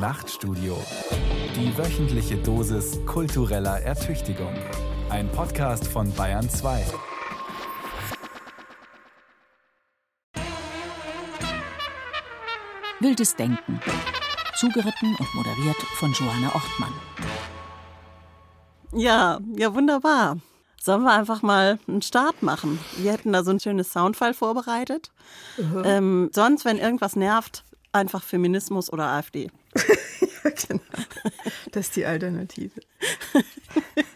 Nachtstudio. Die wöchentliche Dosis kultureller Ertüchtigung. Ein Podcast von Bayern 2. Wildes Denken. Zugeritten und moderiert von Johanna Ortmann. Ja, ja, wunderbar. Sollen wir einfach mal einen Start machen? Wir hätten da so ein schönes Soundfile vorbereitet. Mhm. Ähm, sonst, wenn irgendwas nervt, einfach Feminismus oder AfD. ja, genau. Das ist die Alternative.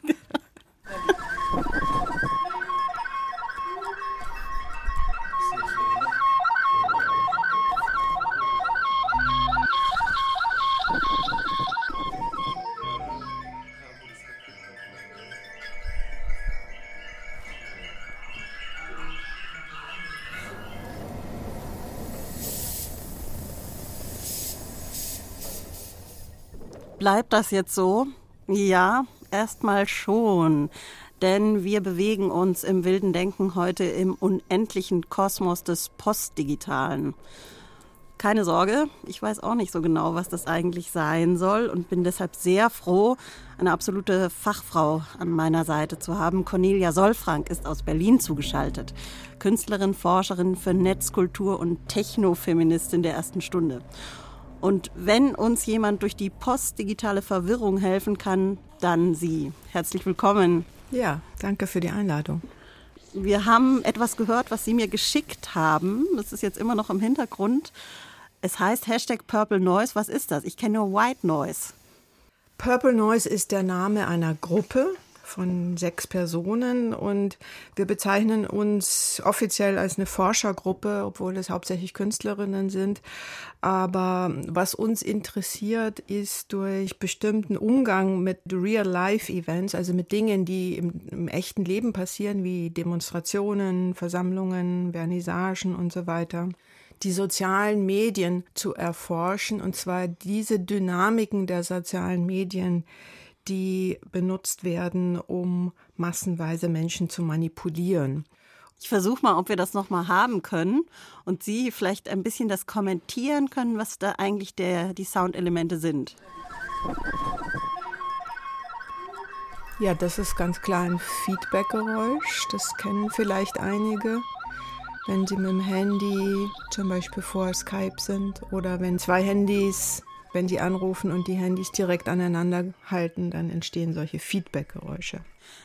Bleibt das jetzt so? Ja, erstmal schon. Denn wir bewegen uns im wilden Denken heute im unendlichen Kosmos des Postdigitalen. Keine Sorge, ich weiß auch nicht so genau, was das eigentlich sein soll und bin deshalb sehr froh, eine absolute Fachfrau an meiner Seite zu haben. Cornelia Solfrank ist aus Berlin zugeschaltet. Künstlerin, Forscherin für Netzkultur und Technofeministin der ersten Stunde. Und wenn uns jemand durch die postdigitale Verwirrung helfen kann, dann Sie. Herzlich willkommen. Ja, danke für die Einladung. Wir haben etwas gehört, was Sie mir geschickt haben. Das ist jetzt immer noch im Hintergrund. Es heißt Hashtag Purple Noise. Was ist das? Ich kenne nur White Noise. Purple Noise ist der Name einer Gruppe, von sechs Personen und wir bezeichnen uns offiziell als eine Forschergruppe, obwohl es hauptsächlich Künstlerinnen sind. Aber was uns interessiert, ist durch bestimmten Umgang mit Real-Life-Events, also mit Dingen, die im, im echten Leben passieren, wie Demonstrationen, Versammlungen, Vernissagen und so weiter die sozialen Medien zu erforschen, und zwar diese Dynamiken der sozialen Medien, die benutzt werden, um massenweise Menschen zu manipulieren. Ich versuche mal, ob wir das noch mal haben können und Sie vielleicht ein bisschen das kommentieren können, was da eigentlich der, die Soundelemente sind. Ja, das ist ganz klar ein Feedbackgeräusch. Das kennen vielleicht einige. Wenn Sie mit dem Handy zum Beispiel vor Skype sind oder wenn zwei Handys wenn die anrufen und die Handys direkt aneinander halten, dann entstehen solche Feedback-Geräusche.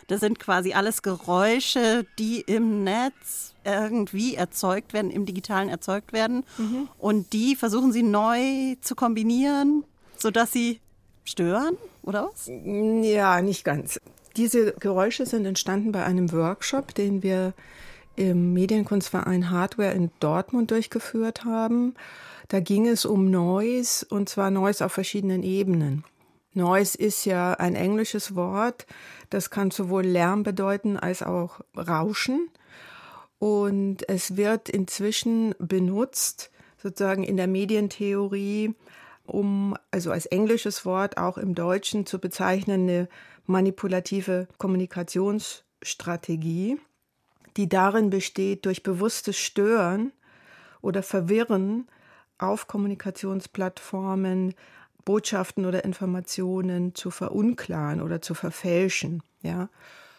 Das sind quasi alles Geräusche, die im Netz irgendwie erzeugt werden, im digitalen erzeugt werden. Mhm. Und die versuchen sie neu zu kombinieren, sodass sie stören, oder was? Ja, nicht ganz. Diese Geräusche sind entstanden bei einem Workshop, den wir im Medienkunstverein Hardware in Dortmund durchgeführt haben. Da ging es um Noise und zwar Noise auf verschiedenen Ebenen. Noise ist ja ein englisches Wort, das kann sowohl Lärm bedeuten als auch Rauschen. Und es wird inzwischen benutzt, sozusagen in der Medientheorie, um, also als englisches Wort auch im Deutschen zu bezeichnen, eine manipulative Kommunikationsstrategie, die darin besteht, durch bewusstes Stören oder Verwirren auf Kommunikationsplattformen Botschaften oder Informationen zu verunklaren oder zu verfälschen. Ja.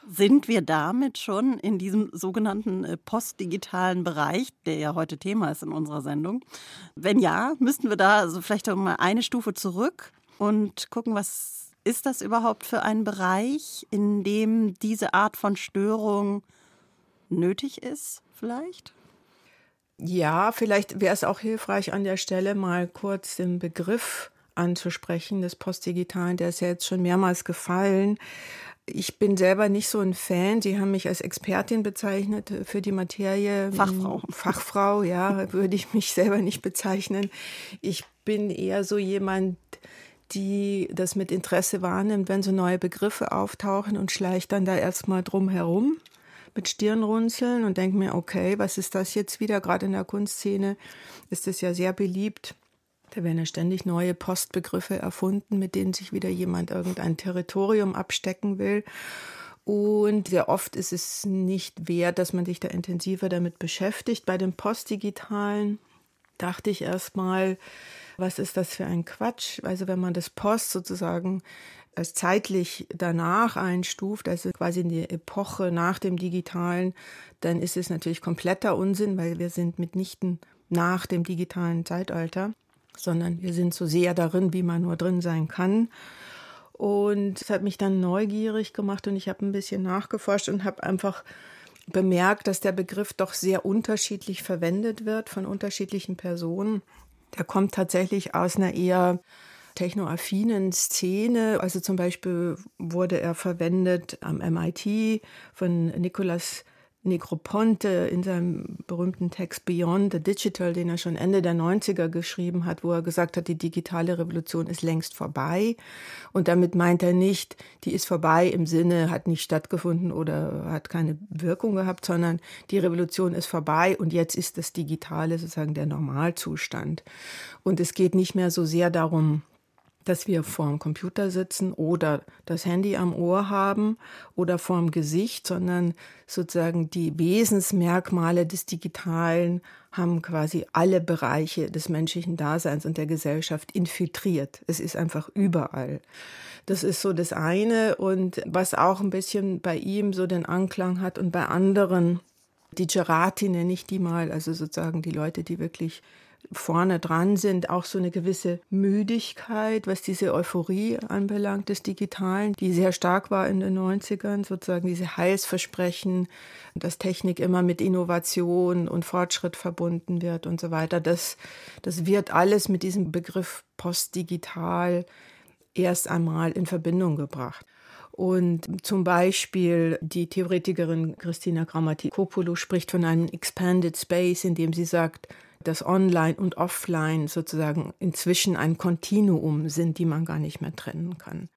Sind wir damit schon in diesem sogenannten äh, postdigitalen Bereich, der ja heute Thema ist in unserer Sendung? Wenn ja, müssten wir da also vielleicht mal eine Stufe zurück und gucken, was ist das überhaupt für ein Bereich, in dem diese Art von Störung nötig ist, vielleicht? Ja, vielleicht wäre es auch hilfreich, an der Stelle mal kurz den Begriff anzusprechen des Postdigitalen. Der ist ja jetzt schon mehrmals gefallen. Ich bin selber nicht so ein Fan. Sie haben mich als Expertin bezeichnet für die Materie. Fachfrau. Fachfrau, ja, würde ich mich selber nicht bezeichnen. Ich bin eher so jemand, die das mit Interesse wahrnimmt, wenn so neue Begriffe auftauchen und schleicht dann da erstmal drum herum mit Stirnrunzeln und denke mir, okay, was ist das jetzt wieder? Gerade in der Kunstszene ist es ja sehr beliebt. Da werden ja ständig neue Postbegriffe erfunden, mit denen sich wieder jemand irgendein Territorium abstecken will. Und sehr oft ist es nicht wert, dass man sich da intensiver damit beschäftigt. Bei dem Postdigitalen dachte ich erstmal, was ist das für ein Quatsch? Also wenn man das Post sozusagen als zeitlich danach einstuft, also quasi in die Epoche nach dem Digitalen, dann ist es natürlich kompletter Unsinn, weil wir sind mitnichten nach dem digitalen Zeitalter, sondern wir sind so sehr darin, wie man nur drin sein kann. Und es hat mich dann neugierig gemacht und ich habe ein bisschen nachgeforscht und habe einfach bemerkt, dass der Begriff doch sehr unterschiedlich verwendet wird von unterschiedlichen Personen. Der kommt tatsächlich aus einer eher technoaffinen Szene. Also zum Beispiel wurde er verwendet am MIT von Nicolas Negroponte in seinem berühmten Text Beyond the Digital, den er schon Ende der 90er geschrieben hat, wo er gesagt hat, die digitale Revolution ist längst vorbei. Und damit meint er nicht, die ist vorbei im Sinne, hat nicht stattgefunden oder hat keine Wirkung gehabt, sondern die Revolution ist vorbei und jetzt ist das Digitale sozusagen der Normalzustand. Und es geht nicht mehr so sehr darum, dass wir vorm Computer sitzen oder das Handy am Ohr haben oder vorm Gesicht, sondern sozusagen die Wesensmerkmale des Digitalen haben quasi alle Bereiche des menschlichen Daseins und der Gesellschaft infiltriert. Es ist einfach überall. Das ist so das eine und was auch ein bisschen bei ihm so den Anklang hat und bei anderen, die Gerati nenne ich die mal, also sozusagen die Leute, die wirklich vorne dran sind, auch so eine gewisse Müdigkeit, was diese Euphorie anbelangt des Digitalen, die sehr stark war in den 90ern, sozusagen diese Heilsversprechen, dass Technik immer mit Innovation und Fortschritt verbunden wird und so weiter. Das, das wird alles mit diesem Begriff postdigital erst einmal in Verbindung gebracht. Und zum Beispiel die Theoretikerin Christina Grammatikopoulos spricht von einem Expanded Space, in dem sie sagt, dass Online und Offline sozusagen inzwischen ein Kontinuum sind, die man gar nicht mehr trennen kann.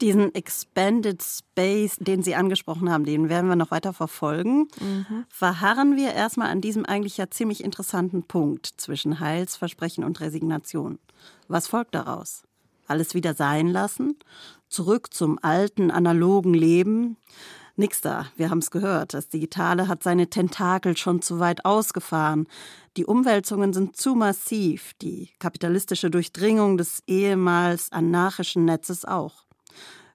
Diesen Expanded Space, den Sie angesprochen haben, den werden wir noch weiter verfolgen. Mhm. Verharren wir erstmal an diesem eigentlich ja ziemlich interessanten Punkt zwischen Heilsversprechen und Resignation. Was folgt daraus? Alles wieder sein lassen? Zurück zum alten, analogen Leben? Nix da, wir haben es gehört. Das Digitale hat seine Tentakel schon zu weit ausgefahren. Die Umwälzungen sind zu massiv, die kapitalistische Durchdringung des ehemals anarchischen Netzes auch.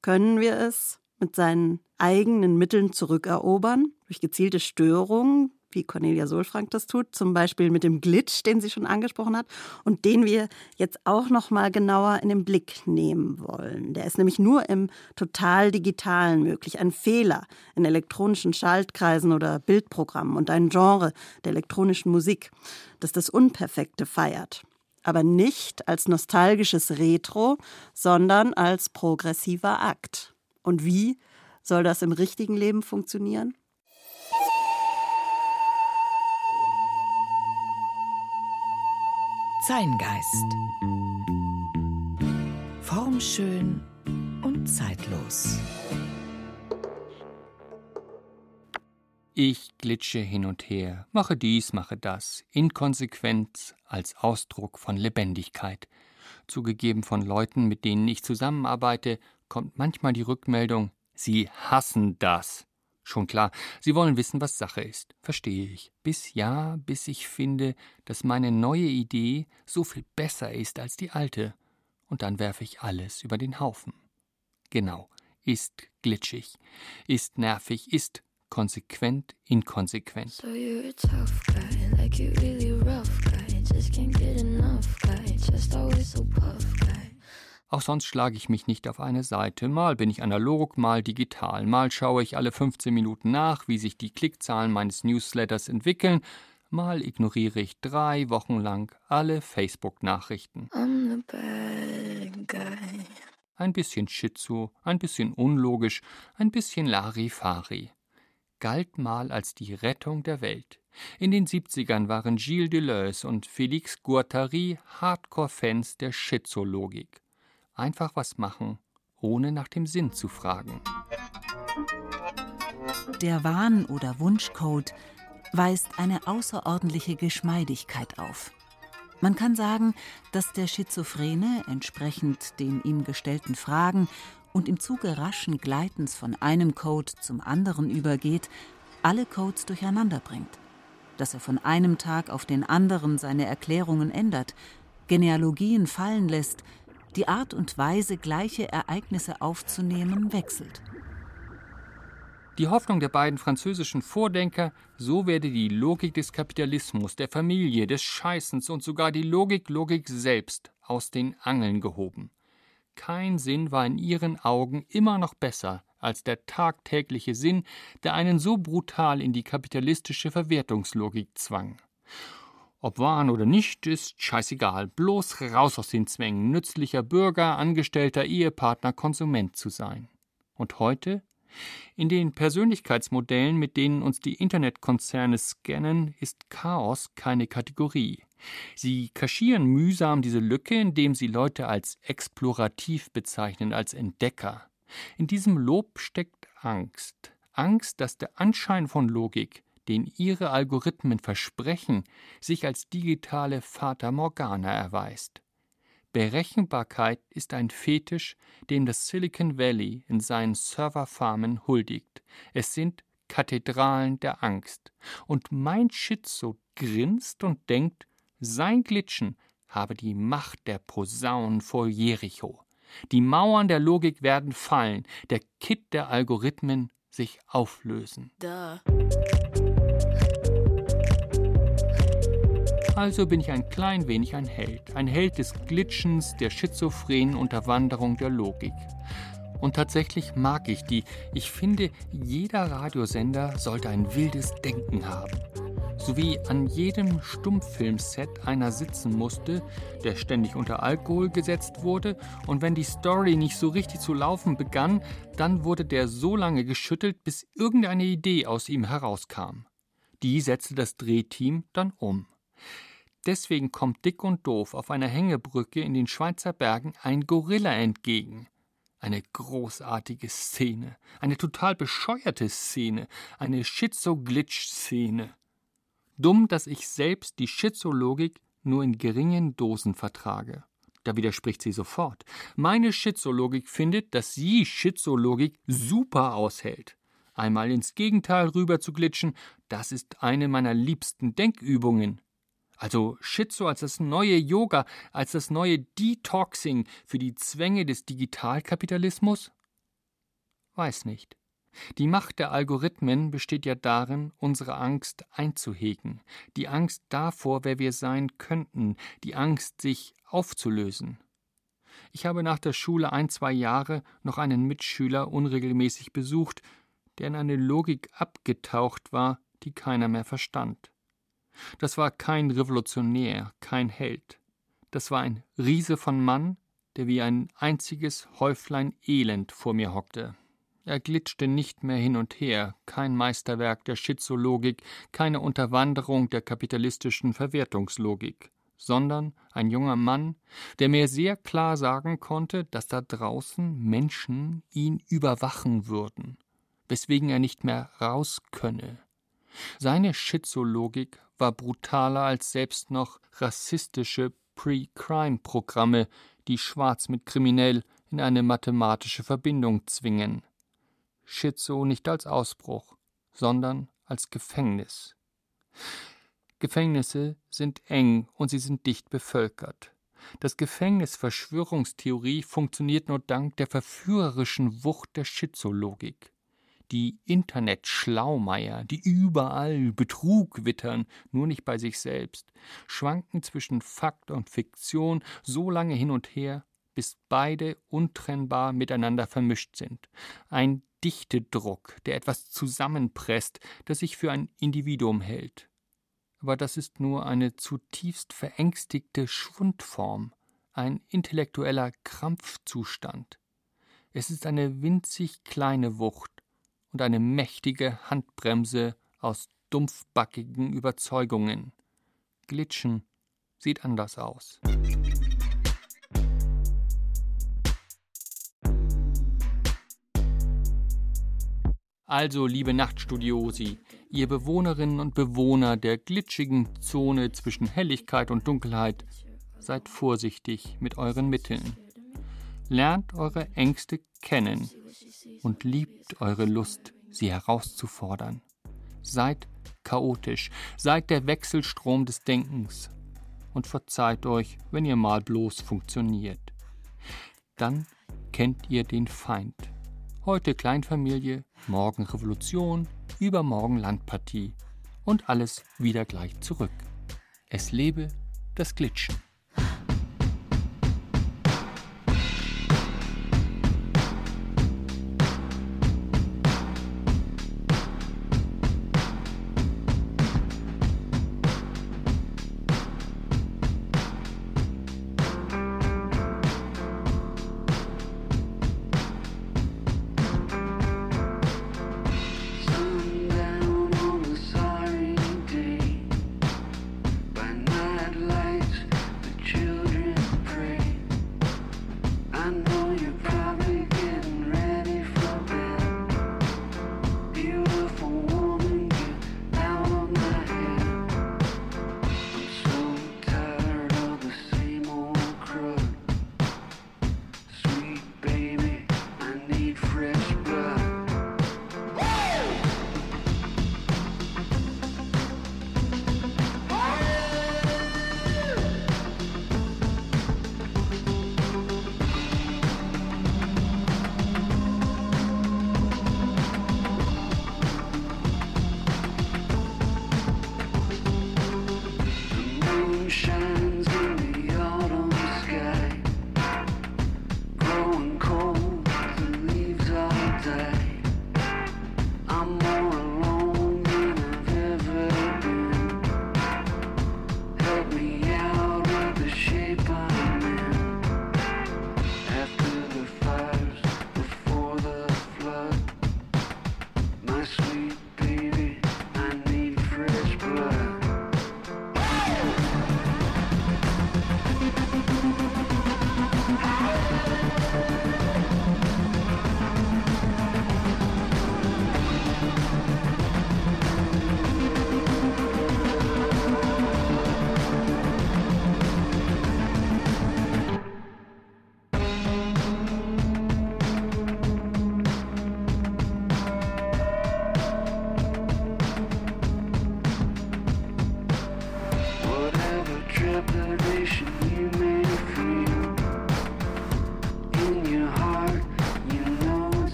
Können wir es mit seinen eigenen Mitteln zurückerobern, durch gezielte Störungen, wie Cornelia Solfrank das tut, zum Beispiel mit dem Glitch, den sie schon angesprochen hat und den wir jetzt auch noch mal genauer in den Blick nehmen wollen. Der ist nämlich nur im total digitalen möglich, ein Fehler in elektronischen Schaltkreisen oder Bildprogrammen und ein Genre der elektronischen Musik, das das Unperfekte feiert. Aber nicht als nostalgisches Retro, sondern als progressiver Akt. Und wie soll das im richtigen Leben funktionieren? Zeingeist. Formschön und zeitlos. Ich glitsche hin und her, mache dies, mache das, Inkonsequenz als Ausdruck von Lebendigkeit. Zugegeben von Leuten, mit denen ich zusammenarbeite, kommt manchmal die Rückmeldung, sie hassen das. Schon klar, Sie wollen wissen, was Sache ist. Verstehe ich. Bis ja, bis ich finde, dass meine neue Idee so viel besser ist als die alte. Und dann werfe ich alles über den Haufen. Genau, ist glitschig, ist nervig, ist konsequent inkonsequent. So you're a tough guy, like you really rough guy, just can't get enough guy, just always so puff guy. Auch sonst schlage ich mich nicht auf eine Seite. Mal bin ich analog, mal digital. Mal schaue ich alle 15 Minuten nach, wie sich die Klickzahlen meines Newsletters entwickeln. Mal ignoriere ich drei Wochen lang alle Facebook-Nachrichten. Ein bisschen Schizo, ein bisschen unlogisch, ein bisschen Larifari. Galt mal als die Rettung der Welt. In den 70ern waren Gilles Deleuze und Félix Guattari Hardcore-Fans der Schizologik einfach was machen, ohne nach dem Sinn zu fragen. Der Wahn- oder Wunschcode weist eine außerordentliche Geschmeidigkeit auf. Man kann sagen, dass der Schizophrene entsprechend den ihm gestellten Fragen und im Zuge raschen Gleitens von einem Code zum anderen übergeht, alle Codes durcheinander bringt. Dass er von einem Tag auf den anderen seine Erklärungen ändert, Genealogien fallen lässt, die Art und Weise, gleiche Ereignisse aufzunehmen, wechselt. Die Hoffnung der beiden französischen Vordenker, so werde die Logik des Kapitalismus, der Familie, des Scheißens und sogar die Logik Logik selbst aus den Angeln gehoben. Kein Sinn war in ihren Augen immer noch besser als der tagtägliche Sinn, der einen so brutal in die kapitalistische Verwertungslogik zwang. Ob wahren oder nicht, ist scheißegal. Bloß raus aus den Zwängen, nützlicher Bürger, Angestellter, Ehepartner, Konsument zu sein. Und heute? In den Persönlichkeitsmodellen, mit denen uns die Internetkonzerne scannen, ist Chaos keine Kategorie. Sie kaschieren mühsam diese Lücke, indem sie Leute als explorativ bezeichnen, als Entdecker. In diesem Lob steckt Angst. Angst, dass der Anschein von Logik, den ihre Algorithmen versprechen, sich als digitale Fata Morgana erweist. Berechenbarkeit ist ein Fetisch, dem das Silicon Valley in seinen Serverfarmen huldigt. Es sind Kathedralen der Angst. Und mein Schizo grinst und denkt, sein Glitschen habe die Macht der Posaunen vor Jericho. Die Mauern der Logik werden fallen, der Kitt der Algorithmen sich auflösen. Duh. Also bin ich ein klein wenig ein Held, ein Held des Glitschens, der schizophrenen Unterwanderung der Logik. Und tatsächlich mag ich die. Ich finde, jeder Radiosender sollte ein wildes Denken haben. So wie an jedem Stummfilmset einer sitzen musste, der ständig unter Alkohol gesetzt wurde, und wenn die Story nicht so richtig zu laufen begann, dann wurde der so lange geschüttelt, bis irgendeine Idee aus ihm herauskam. Die setzte das Drehteam dann um. Deswegen kommt dick und doof auf einer Hängebrücke in den Schweizer Bergen ein Gorilla entgegen. Eine großartige Szene, eine total bescheuerte Szene, eine Schizo-Glitch-Szene. Dumm, dass ich selbst die Schizologik nur in geringen Dosen vertrage. Da widerspricht sie sofort. Meine Schizologik findet, dass sie Schizologik super aushält. Einmal ins Gegenteil rüber zu glitschen, das ist eine meiner liebsten Denkübungen. Also Schizo als das neue Yoga, als das neue Detoxing für die Zwänge des Digitalkapitalismus? Weiß nicht. Die Macht der Algorithmen besteht ja darin, unsere Angst einzuhegen, die Angst davor, wer wir sein könnten, die Angst, sich aufzulösen. Ich habe nach der Schule ein, zwei Jahre noch einen Mitschüler unregelmäßig besucht, der in eine Logik abgetaucht war, die keiner mehr verstand. Das war kein Revolutionär, kein Held. Das war ein Riese von Mann, der wie ein einziges Häuflein Elend vor mir hockte. Er glitschte nicht mehr hin und her, kein Meisterwerk der Schizologik, keine Unterwanderung der kapitalistischen Verwertungslogik, sondern ein junger Mann, der mir sehr klar sagen konnte, dass da draußen Menschen ihn überwachen würden, weswegen er nicht mehr raus könne. Seine Schizologik war brutaler als selbst noch rassistische Pre-Crime-Programme, die Schwarz mit Kriminell in eine mathematische Verbindung zwingen. Schizo nicht als Ausbruch, sondern als Gefängnis. Gefängnisse sind eng und sie sind dicht bevölkert. Das Gefängnis Verschwörungstheorie funktioniert nur dank der verführerischen Wucht der Schizologik die Internet-Schlaumeier, die überall Betrug wittern, nur nicht bei sich selbst, schwanken zwischen Fakt und Fiktion so lange hin und her, bis beide untrennbar miteinander vermischt sind. Ein Dichtedruck, der etwas zusammenpresst, das sich für ein Individuum hält. Aber das ist nur eine zutiefst verängstigte Schwundform, ein intellektueller Krampfzustand. Es ist eine winzig kleine Wucht, und eine mächtige Handbremse aus dumpfbackigen Überzeugungen. Glitschen sieht anders aus. Also, liebe Nachtstudiosi, ihr Bewohnerinnen und Bewohner der glitschigen Zone zwischen Helligkeit und Dunkelheit, seid vorsichtig mit euren Mitteln. Lernt eure Ängste kennen und liebt eure Lust, sie herauszufordern. Seid chaotisch, seid der Wechselstrom des Denkens. und verzeiht euch, wenn ihr mal bloß funktioniert. Dann kennt ihr den Feind. Heute Kleinfamilie, morgen Revolution, übermorgen Landpartie und alles wieder gleich zurück. Es lebe das Glitschen.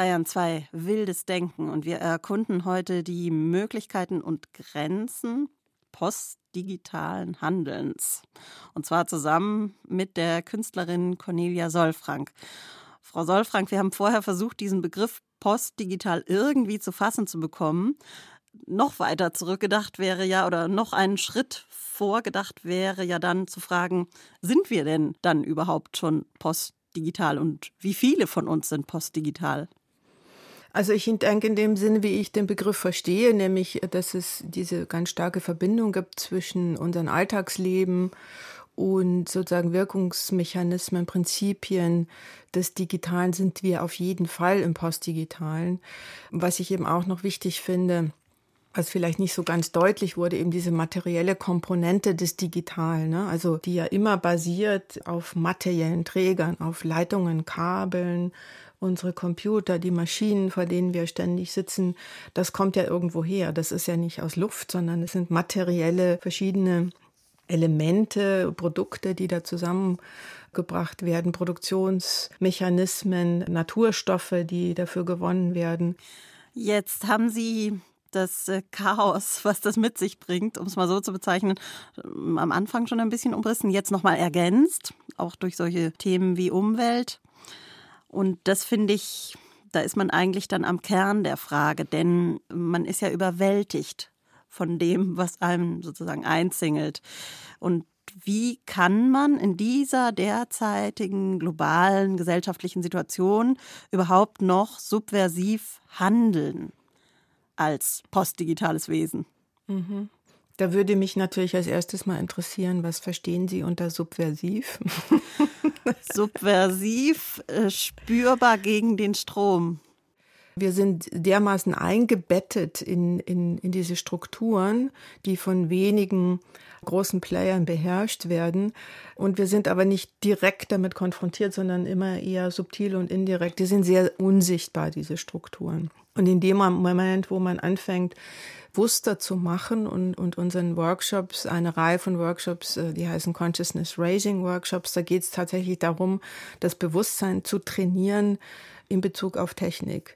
Bayern 2, wildes Denken. Und wir erkunden heute die Möglichkeiten und Grenzen postdigitalen Handelns. Und zwar zusammen mit der Künstlerin Cornelia Solfrank. Frau Solfrank, wir haben vorher versucht, diesen Begriff postdigital irgendwie zu fassen zu bekommen. noch weiter zurückgedacht wäre ja oder noch einen Schritt vorgedacht wäre ja dann zu fragen, sind wir denn dann überhaupt schon postdigital und wie viele von uns sind postdigital? Also ich denke in dem Sinne, wie ich den Begriff verstehe, nämlich, dass es diese ganz starke Verbindung gibt zwischen unserem Alltagsleben und sozusagen Wirkungsmechanismen, Prinzipien des Digitalen sind wir auf jeden Fall im Postdigitalen. Was ich eben auch noch wichtig finde, was vielleicht nicht so ganz deutlich wurde, eben diese materielle Komponente des Digitalen, ne? also die ja immer basiert auf materiellen Trägern, auf Leitungen, Kabeln, unsere Computer, die Maschinen, vor denen wir ständig sitzen, das kommt ja irgendwo her. Das ist ja nicht aus Luft, sondern es sind materielle verschiedene Elemente, Produkte, die da zusammengebracht werden, Produktionsmechanismen, Naturstoffe, die dafür gewonnen werden. Jetzt haben Sie das äh, Chaos, was das mit sich bringt, um es mal so zu bezeichnen, am Anfang schon ein bisschen umrissen, jetzt nochmal ergänzt, auch durch solche Themen wie Umwelt. Und das finde ich, da ist man eigentlich dann am Kern der Frage, denn man ist ja überwältigt von dem, was einem sozusagen einzingelt. Und wie kann man in dieser derzeitigen globalen gesellschaftlichen Situation überhaupt noch subversiv handeln als postdigitales Wesen? Mhm. Da würde mich natürlich als erstes mal interessieren, was verstehen Sie unter subversiv? subversiv, äh, spürbar gegen den Strom. Wir sind dermaßen eingebettet in, in, in diese Strukturen, die von wenigen großen Playern beherrscht werden. Und wir sind aber nicht direkt damit konfrontiert, sondern immer eher subtil und indirekt. Die sind sehr unsichtbar, diese Strukturen. Und in dem Moment, wo man anfängt, bewusster zu machen und, und unseren Workshops, eine Reihe von Workshops, äh, die heißen Consciousness Raising Workshops, da geht es tatsächlich darum, das Bewusstsein zu trainieren in Bezug auf Technik.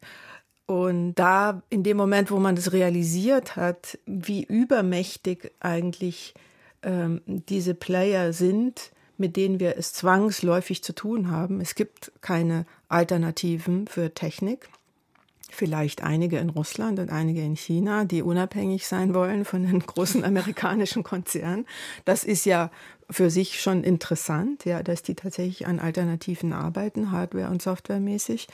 Und da, in dem Moment, wo man das realisiert hat, wie übermächtig eigentlich ähm, diese Player sind, mit denen wir es zwangsläufig zu tun haben. Es gibt keine Alternativen für Technik vielleicht einige in Russland und einige in China, die unabhängig sein wollen von den großen amerikanischen Konzernen. Das ist ja für sich schon interessant, ja, dass die tatsächlich an Alternativen arbeiten, hardware- und softwaremäßig.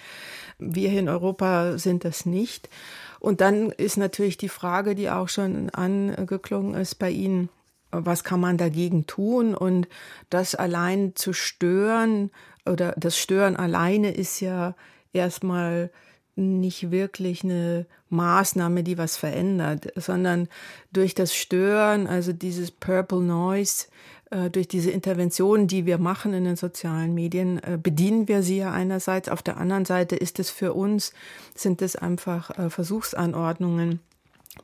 Wir hier in Europa sind das nicht. Und dann ist natürlich die Frage, die auch schon angeklungen ist bei Ihnen, was kann man dagegen tun? Und das allein zu stören oder das Stören alleine ist ja erstmal nicht wirklich eine Maßnahme, die was verändert, sondern durch das Stören, also dieses Purple Noise, äh, durch diese Interventionen, die wir machen in den sozialen Medien, äh, bedienen wir sie ja einerseits. Auf der anderen Seite ist es für uns, sind es einfach äh, Versuchsanordnungen,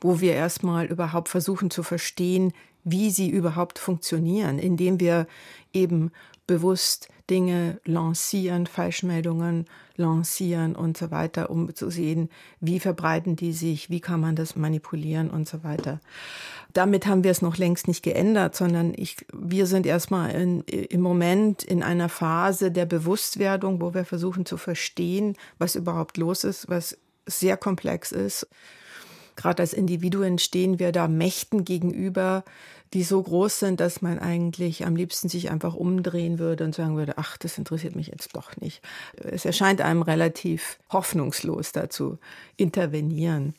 wo wir erstmal überhaupt versuchen zu verstehen, wie sie überhaupt funktionieren, indem wir eben bewusst Dinge lancieren, Falschmeldungen lancieren und so weiter, um zu sehen, wie verbreiten die sich, wie kann man das manipulieren und so weiter. Damit haben wir es noch längst nicht geändert, sondern ich, wir sind erstmal in, im Moment in einer Phase der Bewusstwerdung, wo wir versuchen zu verstehen, was überhaupt los ist, was sehr komplex ist. Gerade als Individuen stehen wir da Mächten gegenüber, die so groß sind, dass man eigentlich am liebsten sich einfach umdrehen würde und sagen würde, ach, das interessiert mich jetzt doch nicht. Es erscheint einem relativ hoffnungslos dazu intervenieren.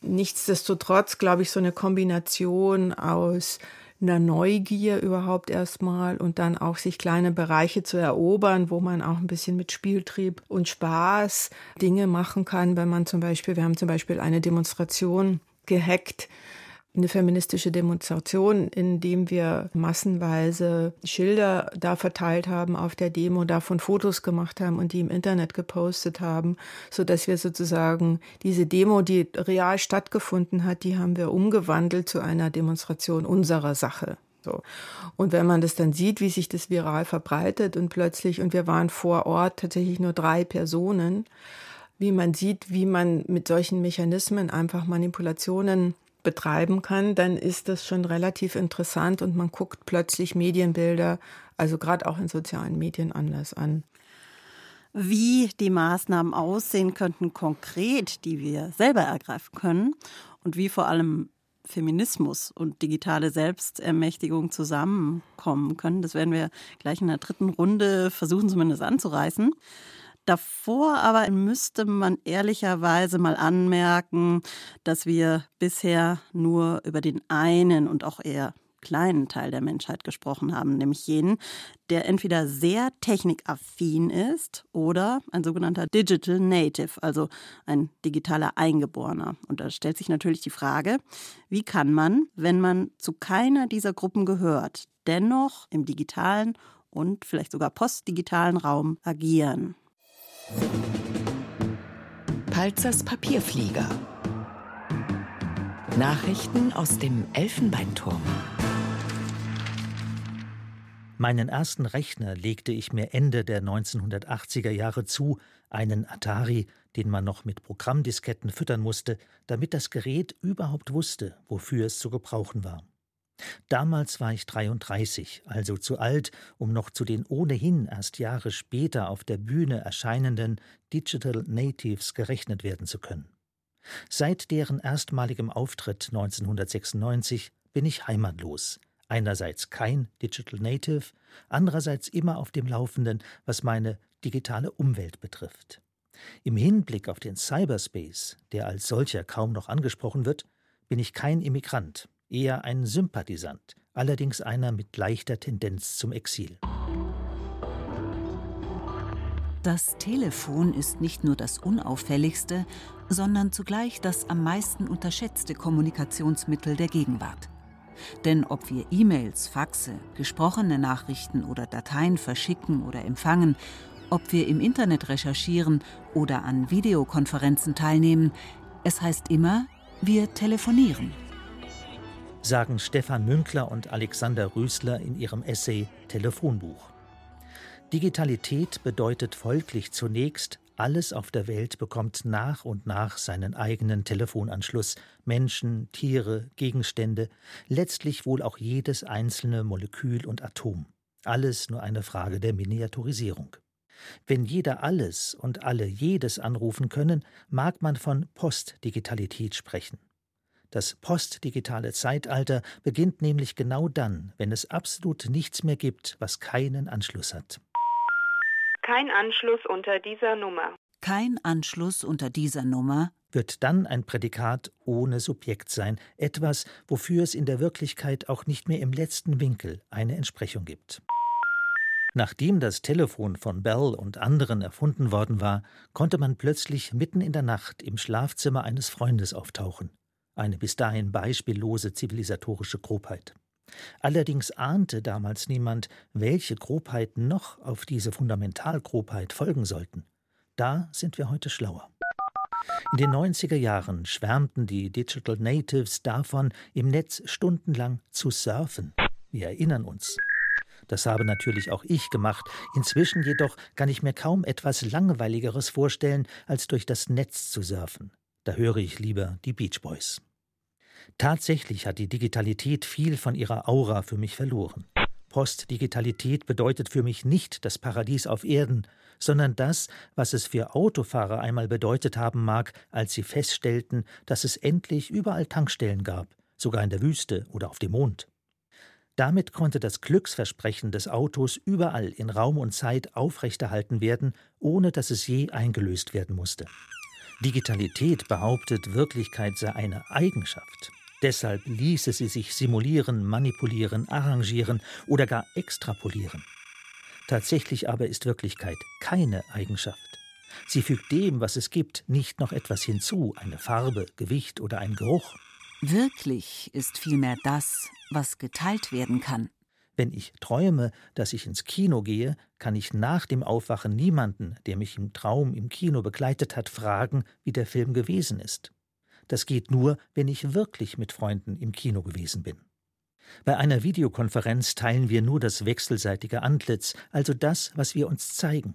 Nichtsdestotrotz glaube ich, so eine Kombination aus einer Neugier überhaupt erstmal und dann auch sich kleine Bereiche zu erobern, wo man auch ein bisschen mit Spieltrieb und Spaß Dinge machen kann, wenn man zum Beispiel, wir haben zum Beispiel eine Demonstration gehackt, eine feministische Demonstration, in dem wir massenweise Schilder da verteilt haben auf der Demo, davon Fotos gemacht haben und die im Internet gepostet haben, so dass wir sozusagen diese Demo, die real stattgefunden hat, die haben wir umgewandelt zu einer Demonstration unserer Sache. So. Und wenn man das dann sieht, wie sich das viral verbreitet und plötzlich, und wir waren vor Ort tatsächlich nur drei Personen, wie man sieht, wie man mit solchen Mechanismen einfach Manipulationen betreiben kann, dann ist das schon relativ interessant und man guckt plötzlich Medienbilder, also gerade auch in sozialen Medien anders an. Wie die Maßnahmen aussehen könnten konkret, die wir selber ergreifen können und wie vor allem Feminismus und digitale Selbstermächtigung zusammenkommen können. Das werden wir gleich in der dritten Runde versuchen zumindest anzureißen. Davor aber müsste man ehrlicherweise mal anmerken, dass wir bisher nur über den einen und auch eher kleinen Teil der Menschheit gesprochen haben, nämlich jenen, der entweder sehr technikaffin ist oder ein sogenannter Digital Native, also ein digitaler Eingeborener. Und da stellt sich natürlich die Frage, wie kann man, wenn man zu keiner dieser Gruppen gehört, dennoch im digitalen und vielleicht sogar postdigitalen Raum agieren? Palzers Papierflieger. Nachrichten aus dem Elfenbeinturm. Meinen ersten Rechner legte ich mir Ende der 1980er Jahre zu, einen Atari, den man noch mit Programmdisketten füttern musste, damit das Gerät überhaupt wusste, wofür es zu gebrauchen war. Damals war ich 33, also zu alt, um noch zu den ohnehin erst Jahre später auf der Bühne erscheinenden Digital Natives gerechnet werden zu können. Seit deren erstmaligem Auftritt 1996 bin ich heimatlos, einerseits kein Digital Native, andererseits immer auf dem Laufenden, was meine digitale Umwelt betrifft. Im Hinblick auf den Cyberspace, der als solcher kaum noch angesprochen wird, bin ich kein Immigrant, eher ein Sympathisant, allerdings einer mit leichter Tendenz zum Exil. Das Telefon ist nicht nur das unauffälligste, sondern zugleich das am meisten unterschätzte Kommunikationsmittel der Gegenwart. Denn ob wir E-Mails, Faxe, gesprochene Nachrichten oder Dateien verschicken oder empfangen, ob wir im Internet recherchieren oder an Videokonferenzen teilnehmen, es heißt immer, wir telefonieren. Sagen Stefan Münkler und Alexander Rösler in ihrem Essay Telefonbuch. Digitalität bedeutet folglich zunächst alles auf der Welt bekommt nach und nach seinen eigenen Telefonanschluss. Menschen, Tiere, Gegenstände, letztlich wohl auch jedes einzelne Molekül und Atom. Alles nur eine Frage der Miniaturisierung. Wenn jeder alles und alle jedes anrufen können, mag man von Postdigitalität sprechen. Das postdigitale Zeitalter beginnt nämlich genau dann, wenn es absolut nichts mehr gibt, was keinen Anschluss hat. Kein Anschluss unter dieser Nummer. Kein Anschluss unter dieser Nummer wird dann ein Prädikat ohne Subjekt sein, etwas, wofür es in der Wirklichkeit auch nicht mehr im letzten Winkel eine Entsprechung gibt. Nachdem das Telefon von Bell und anderen erfunden worden war, konnte man plötzlich mitten in der Nacht im Schlafzimmer eines Freundes auftauchen. Eine bis dahin beispiellose zivilisatorische Grobheit. Allerdings ahnte damals niemand, welche Grobheiten noch auf diese Fundamentalgrobheit folgen sollten. Da sind wir heute schlauer. In den 90er Jahren schwärmten die Digital Natives davon, im Netz stundenlang zu surfen. Wir erinnern uns. Das habe natürlich auch ich gemacht. Inzwischen jedoch kann ich mir kaum etwas Langweiligeres vorstellen, als durch das Netz zu surfen. Da höre ich lieber die Beach Boys. Tatsächlich hat die Digitalität viel von ihrer Aura für mich verloren. Postdigitalität bedeutet für mich nicht das Paradies auf Erden, sondern das, was es für Autofahrer einmal bedeutet haben mag, als sie feststellten, dass es endlich überall Tankstellen gab, sogar in der Wüste oder auf dem Mond. Damit konnte das Glücksversprechen des Autos überall in Raum und Zeit aufrechterhalten werden, ohne dass es je eingelöst werden musste. Digitalität behauptet, Wirklichkeit sei eine Eigenschaft. Deshalb ließe sie sich simulieren, manipulieren, arrangieren oder gar extrapolieren. Tatsächlich aber ist Wirklichkeit keine Eigenschaft. Sie fügt dem, was es gibt, nicht noch etwas hinzu, eine Farbe, Gewicht oder ein Geruch. Wirklich ist vielmehr das, was geteilt werden kann. Wenn ich träume, dass ich ins Kino gehe, kann ich nach dem Aufwachen niemanden, der mich im Traum im Kino begleitet hat, fragen, wie der Film gewesen ist. Das geht nur, wenn ich wirklich mit Freunden im Kino gewesen bin. Bei einer Videokonferenz teilen wir nur das wechselseitige Antlitz, also das, was wir uns zeigen.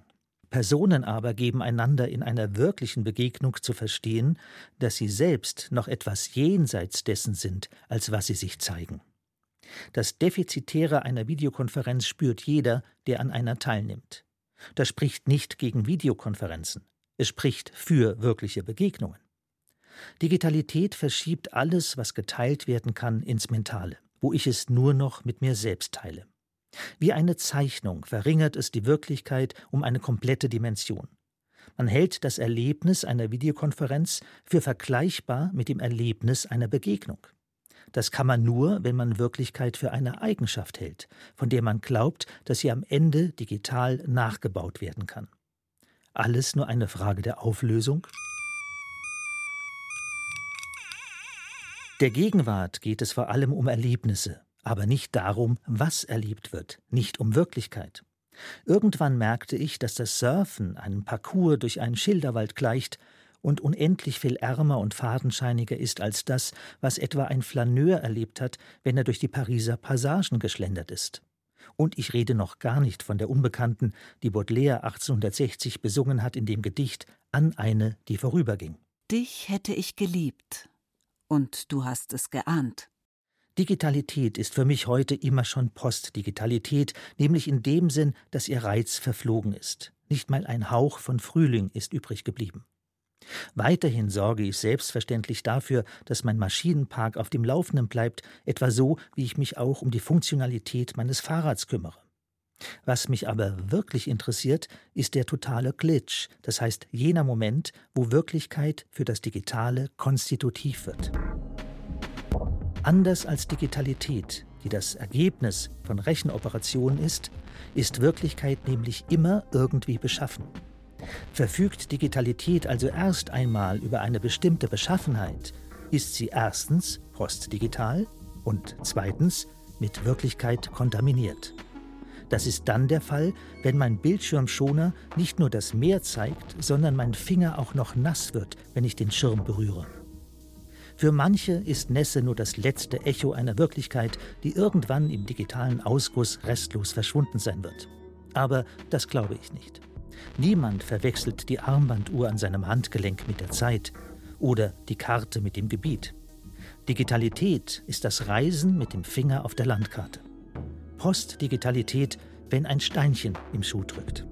Personen aber geben einander in einer wirklichen Begegnung zu verstehen, dass sie selbst noch etwas jenseits dessen sind, als was sie sich zeigen. Das Defizitäre einer Videokonferenz spürt jeder, der an einer teilnimmt. Das spricht nicht gegen Videokonferenzen. Es spricht für wirkliche Begegnungen. Digitalität verschiebt alles, was geteilt werden kann, ins Mentale, wo ich es nur noch mit mir selbst teile. Wie eine Zeichnung verringert es die Wirklichkeit um eine komplette Dimension. Man hält das Erlebnis einer Videokonferenz für vergleichbar mit dem Erlebnis einer Begegnung. Das kann man nur, wenn man Wirklichkeit für eine Eigenschaft hält, von der man glaubt, dass sie am Ende digital nachgebaut werden kann. Alles nur eine Frage der Auflösung? Der Gegenwart geht es vor allem um Erlebnisse, aber nicht darum, was erlebt wird, nicht um Wirklichkeit. Irgendwann merkte ich, dass das Surfen einem Parcours durch einen Schilderwald gleicht und unendlich viel ärmer und fadenscheiniger ist als das, was etwa ein Flaneur erlebt hat, wenn er durch die Pariser Passagen geschlendert ist. Und ich rede noch gar nicht von der Unbekannten, die Baudelaire 1860 besungen hat in dem Gedicht An eine, die vorüberging. Dich hätte ich geliebt. Und du hast es geahnt. Digitalität ist für mich heute immer schon Postdigitalität, nämlich in dem Sinn, dass ihr Reiz verflogen ist. Nicht mal ein Hauch von Frühling ist übrig geblieben. Weiterhin sorge ich selbstverständlich dafür, dass mein Maschinenpark auf dem Laufenden bleibt, etwa so, wie ich mich auch um die Funktionalität meines Fahrrads kümmere. Was mich aber wirklich interessiert, ist der totale Glitch, das heißt jener Moment, wo Wirklichkeit für das Digitale konstitutiv wird. Anders als Digitalität, die das Ergebnis von Rechenoperationen ist, ist Wirklichkeit nämlich immer irgendwie beschaffen. Verfügt Digitalität also erst einmal über eine bestimmte Beschaffenheit, ist sie erstens postdigital und zweitens mit Wirklichkeit kontaminiert. Das ist dann der Fall, wenn mein Bildschirmschoner nicht nur das Meer zeigt, sondern mein Finger auch noch nass wird, wenn ich den Schirm berühre. Für manche ist Nässe nur das letzte Echo einer Wirklichkeit, die irgendwann im digitalen Ausguss restlos verschwunden sein wird. Aber das glaube ich nicht. Niemand verwechselt die Armbanduhr an seinem Handgelenk mit der Zeit oder die Karte mit dem Gebiet. Digitalität ist das Reisen mit dem Finger auf der Landkarte. Postdigitalität, wenn ein Steinchen im Schuh drückt.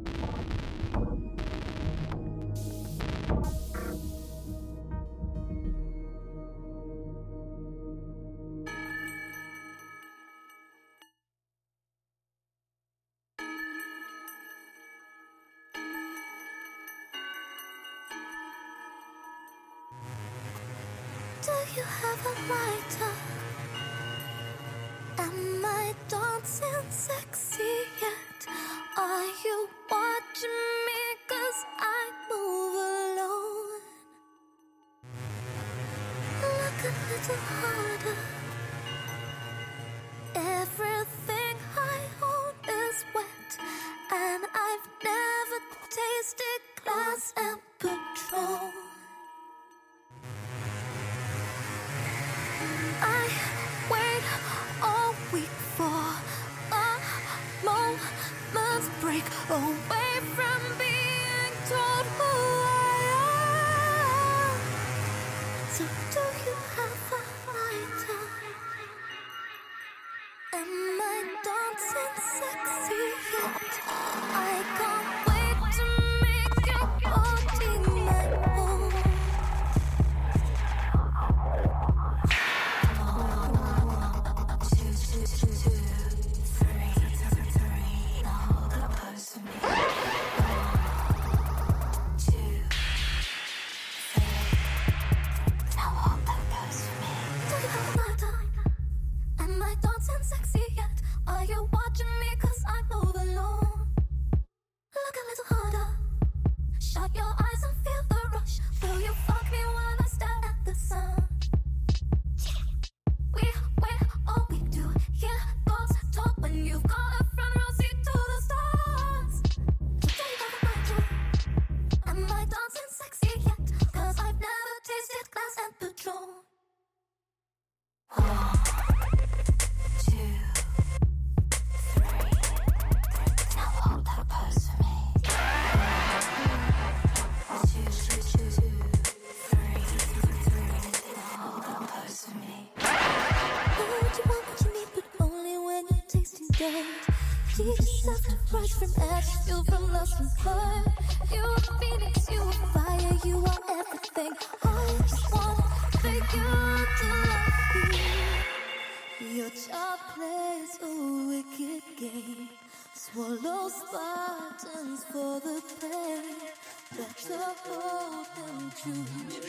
you.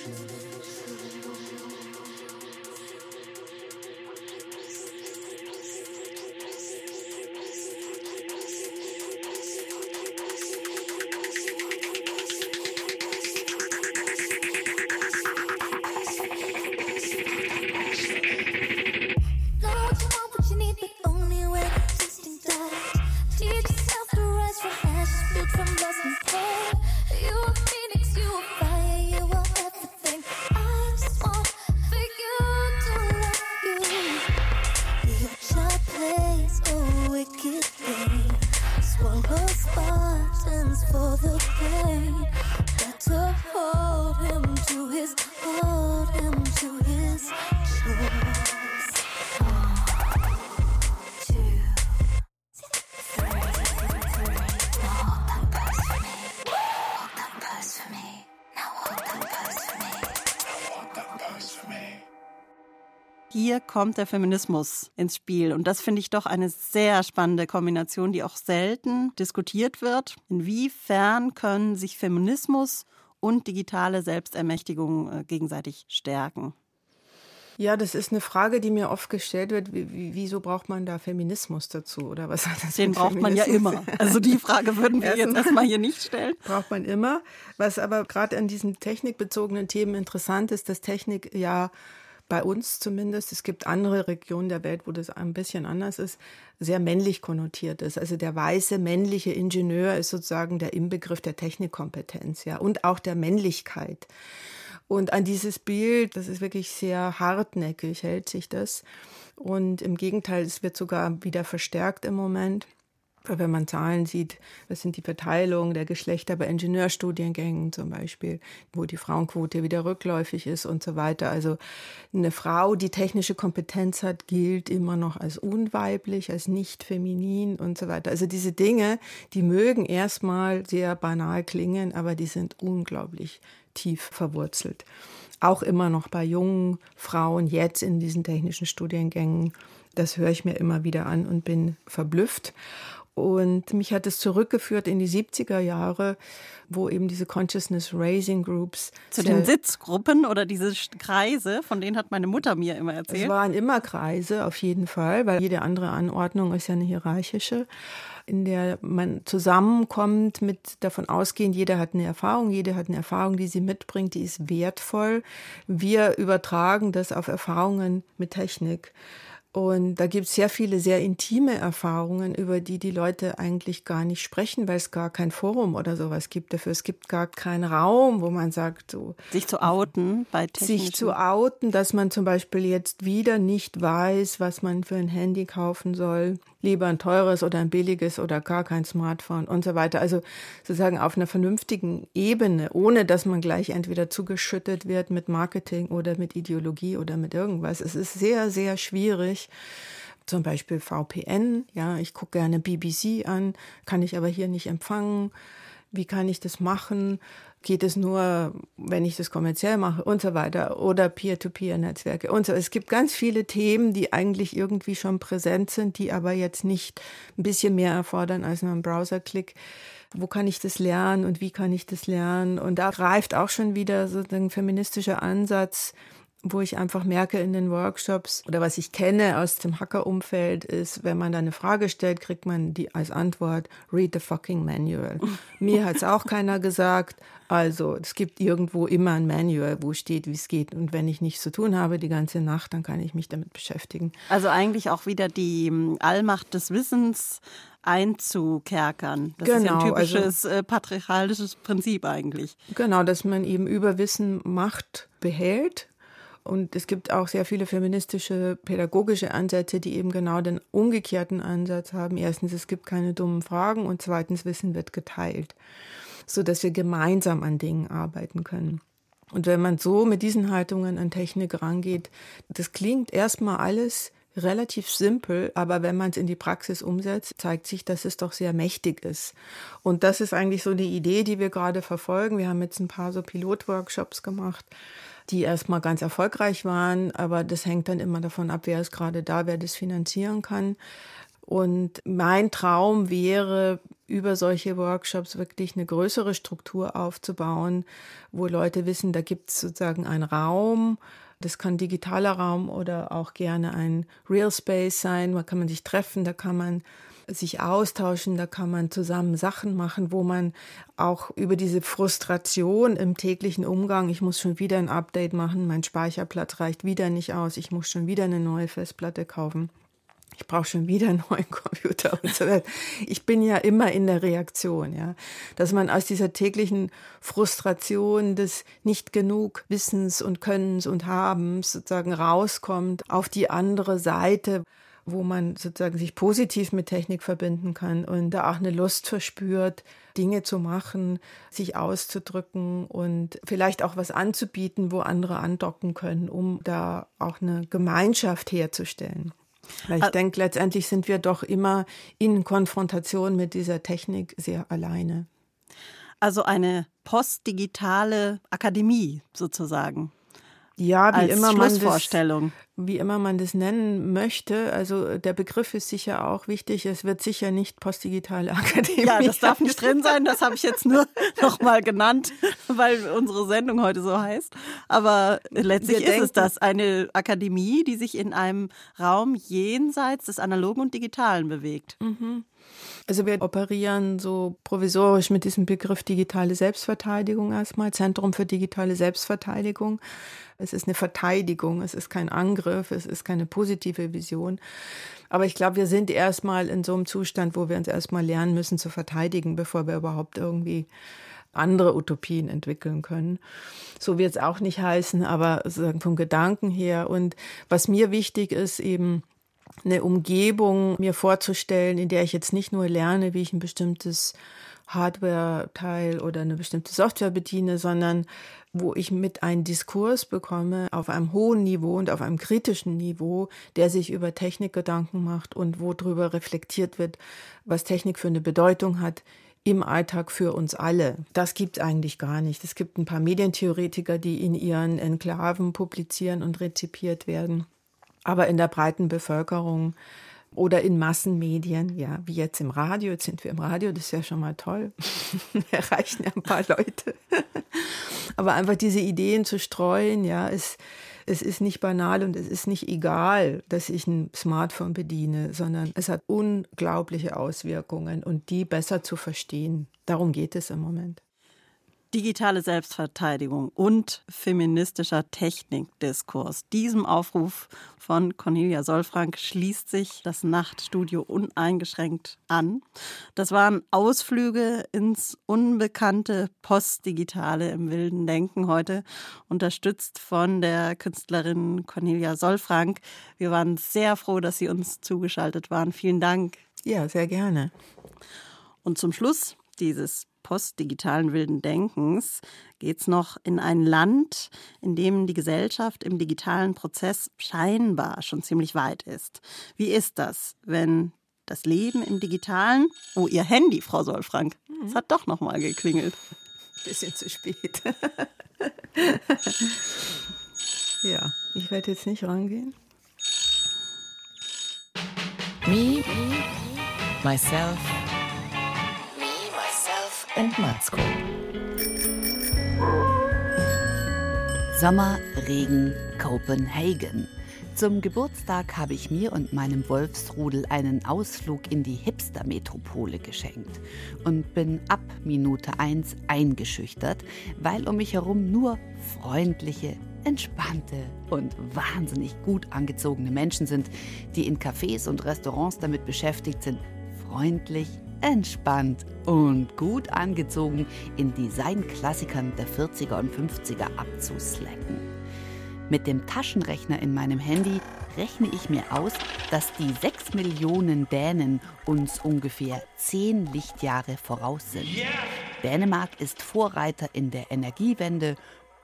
Kommt der Feminismus ins Spiel. Und das finde ich doch eine sehr spannende Kombination, die auch selten diskutiert wird. Inwiefern können sich Feminismus und digitale Selbstermächtigung äh, gegenseitig stärken? Ja, das ist eine Frage, die mir oft gestellt wird. Wie, wie, wieso braucht man da Feminismus dazu? Oder was hat das Den braucht man ja immer. Also die Frage würden wir jetzt erstmal hier nicht stellen. Braucht man immer. Was aber gerade an diesen technikbezogenen Themen interessant ist, dass Technik ja bei uns zumindest, es gibt andere Regionen der Welt, wo das ein bisschen anders ist, sehr männlich konnotiert ist. Also der weiße männliche Ingenieur ist sozusagen der Inbegriff der Technikkompetenz, ja, und auch der Männlichkeit. Und an dieses Bild, das ist wirklich sehr hartnäckig, hält sich das. Und im Gegenteil, es wird sogar wieder verstärkt im Moment. Weil Wenn man Zahlen sieht, was sind die Verteilungen der Geschlechter bei Ingenieurstudiengängen zum Beispiel, wo die Frauenquote wieder rückläufig ist und so weiter. Also eine Frau, die technische Kompetenz hat, gilt immer noch als unweiblich, als nicht feminin und so weiter. Also diese Dinge, die mögen erstmal sehr banal klingen, aber die sind unglaublich tief verwurzelt. Auch immer noch bei jungen Frauen jetzt in diesen technischen Studiengängen. Das höre ich mir immer wieder an und bin verblüfft. Und mich hat es zurückgeführt in die 70er Jahre, wo eben diese Consciousness Raising Groups Zu den Sitzgruppen oder diese Kreise, von denen hat meine Mutter mir immer es erzählt. waren immer Kreise, auf jeden Fall, weil jede andere Anordnung ist ja eine hierarchische, in der man zusammenkommt mit davon ausgehend, jeder hat eine Erfahrung, jede hat eine Erfahrung, die sie mitbringt, die ist wertvoll. Wir übertragen das auf Erfahrungen mit Technik. Und da gibt es sehr viele sehr intime Erfahrungen, über die die Leute eigentlich gar nicht sprechen, weil es gar kein Forum oder sowas gibt dafür. Es gibt gar keinen Raum, wo man sagt, so, Sich zu outen bei technischen... sich zu outen, dass man zum Beispiel jetzt wieder nicht weiß, was man für ein Handy kaufen soll. Lieber ein teures oder ein billiges oder gar kein Smartphone und so weiter. Also sozusagen auf einer vernünftigen Ebene, ohne dass man gleich entweder zugeschüttet wird mit Marketing oder mit Ideologie oder mit irgendwas. Es ist sehr, sehr schwierig. Zum Beispiel VPN, ja, ich gucke gerne BBC an, kann ich aber hier nicht empfangen. Wie kann ich das machen? Geht es nur, wenn ich das kommerziell mache und so weiter oder Peer-to-Peer-Netzwerke und so. Es gibt ganz viele Themen, die eigentlich irgendwie schon präsent sind, die aber jetzt nicht ein bisschen mehr erfordern als nur einen Browserklick. Wo kann ich das lernen und wie kann ich das lernen? Und da greift auch schon wieder so ein feministischer Ansatz wo ich einfach merke in den Workshops oder was ich kenne aus dem Hacker-Umfeld ist, wenn man da eine Frage stellt, kriegt man die als Antwort, read the fucking manual. Mir hat es auch keiner gesagt. Also es gibt irgendwo immer ein Manual, wo steht, wie es geht. Und wenn ich nichts zu tun habe die ganze Nacht, dann kann ich mich damit beschäftigen. Also eigentlich auch wieder die ähm, Allmacht des Wissens einzukerkern. Das ist ja ein Genau, also- typisches äh, patriarchalisches Prinzip eigentlich. Genau, dass man eben über Wissen Macht behält. Und es gibt auch sehr viele feministische, pädagogische Ansätze, die eben genau den umgekehrten Ansatz haben. Erstens, es gibt keine dummen Fragen und zweitens, Wissen wird geteilt, sodass wir gemeinsam an Dingen arbeiten können. Und wenn man so mit diesen Haltungen an Technik rangeht, das klingt erstmal alles relativ simpel, aber wenn man es in die Praxis umsetzt, zeigt sich, dass es doch sehr mächtig ist. Und das ist eigentlich so die Idee, die wir gerade verfolgen. Wir haben jetzt ein paar so Pilotworkshops gemacht, die erstmal ganz erfolgreich waren, aber das hängt dann immer davon ab, wer ist gerade da, wer das finanzieren kann. Und mein Traum wäre, über solche Workshops wirklich eine größere Struktur aufzubauen, wo Leute wissen, da gibt es sozusagen einen Raum, das kann digitaler Raum oder auch gerne ein Real Space sein. Da kann man sich treffen, da kann man sich austauschen, da kann man zusammen Sachen machen, wo man auch über diese Frustration im täglichen Umgang, ich muss schon wieder ein Update machen, mein Speicherplatz reicht wieder nicht aus, ich muss schon wieder eine neue Festplatte kaufen ich brauche schon wieder einen neuen Computer und so weiter. Ich bin ja immer in der Reaktion, ja. Dass man aus dieser täglichen Frustration des nicht genug Wissens und Könnens und Habens sozusagen rauskommt auf die andere Seite, wo man sozusagen sich positiv mit Technik verbinden kann und da auch eine Lust verspürt, Dinge zu machen, sich auszudrücken und vielleicht auch was anzubieten, wo andere andocken können, um da auch eine Gemeinschaft herzustellen. Weil ich äh, denke, letztendlich sind wir doch immer in Konfrontation mit dieser Technik sehr alleine. Also eine postdigitale Akademie sozusagen. Ja, wie immer man das, wie immer man das nennen möchte. Also der Begriff ist sicher auch wichtig. Es wird sicher nicht postdigitale Akademie. Ja, das darf nicht drin sein. Das habe ich jetzt nur noch mal genannt, weil unsere Sendung heute so heißt. Aber letztlich Wir ist es das eine Akademie, die sich in einem Raum jenseits des Analogen und Digitalen bewegt. Mhm. Also wir operieren so provisorisch mit diesem Begriff digitale Selbstverteidigung erstmal, Zentrum für digitale Selbstverteidigung. Es ist eine Verteidigung, es ist kein Angriff, es ist keine positive Vision. Aber ich glaube, wir sind erstmal in so einem Zustand, wo wir uns erstmal lernen müssen zu verteidigen, bevor wir überhaupt irgendwie andere Utopien entwickeln können. So wird es auch nicht heißen, aber vom Gedanken her. Und was mir wichtig ist, eben eine Umgebung mir vorzustellen, in der ich jetzt nicht nur lerne, wie ich ein bestimmtes Hardware-Teil oder eine bestimmte Software bediene, sondern wo ich mit einem Diskurs bekomme auf einem hohen Niveau und auf einem kritischen Niveau, der sich über Technik Gedanken macht und wo darüber reflektiert wird, was Technik für eine Bedeutung hat im Alltag für uns alle. Das gibt es eigentlich gar nicht. Es gibt ein paar Medientheoretiker, die in ihren Enklaven publizieren und rezipiert werden. Aber in der breiten Bevölkerung oder in Massenmedien, ja, wie jetzt im Radio, jetzt sind wir im Radio, das ist ja schon mal toll. erreichen ja ein paar Leute. Aber einfach diese Ideen zu streuen, ja, es, es ist nicht banal und es ist nicht egal, dass ich ein Smartphone bediene, sondern es hat unglaubliche Auswirkungen und die besser zu verstehen. Darum geht es im Moment digitale Selbstverteidigung und feministischer Technikdiskurs. Diesem Aufruf von Cornelia Solfrank schließt sich das Nachtstudio uneingeschränkt an. Das waren Ausflüge ins unbekannte Postdigitale im wilden Denken heute, unterstützt von der Künstlerin Cornelia Solfrank. Wir waren sehr froh, dass Sie uns zugeschaltet waren. Vielen Dank. Ja, sehr gerne. Und zum Schluss dieses postdigitalen wilden Denkens geht es noch in ein Land, in dem die Gesellschaft im digitalen Prozess scheinbar schon ziemlich weit ist. Wie ist das, wenn das Leben im Digitalen. Oh, Ihr Handy, Frau Solfrank. Es hat doch noch mal geklingelt. Bisschen zu spät. ja, ich werde jetzt nicht rangehen. Me, myself und Matzko. Sommer, Regen, Copenhagen. Zum Geburtstag habe ich mir und meinem Wolfsrudel einen Ausflug in die Hipster-Metropole geschenkt und bin ab Minute 1 eingeschüchtert, weil um mich herum nur freundliche, entspannte und wahnsinnig gut angezogene Menschen sind, die in Cafés und Restaurants damit beschäftigt sind, freundlich, entspannt und gut angezogen in Designklassikern der 40er und 50er abzuslacken. Mit dem Taschenrechner in meinem Handy rechne ich mir aus, dass die 6 Millionen Dänen uns ungefähr 10 Lichtjahre voraus sind. Dänemark ist Vorreiter in der Energiewende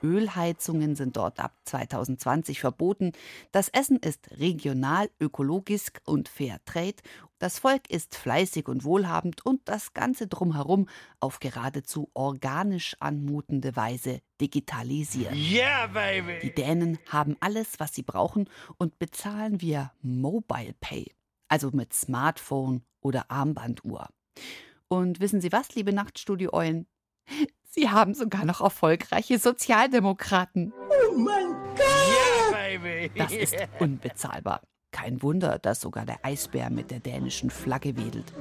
Ölheizungen sind dort ab 2020 verboten. Das Essen ist regional, ökologisch und fair trade. Das Volk ist fleißig und wohlhabend und das Ganze drumherum auf geradezu organisch anmutende Weise digitalisiert. Yeah, baby! Die Dänen haben alles, was sie brauchen und bezahlen via Mobile Pay, also mit Smartphone oder Armbanduhr. Und wissen Sie was, liebe Nachtstudio-Eulen? Sie haben sogar noch erfolgreiche Sozialdemokraten. Oh mein Gott! Yeah, baby! Das ist unbezahlbar. Kein Wunder, dass sogar der Eisbär mit der dänischen Flagge wedelt.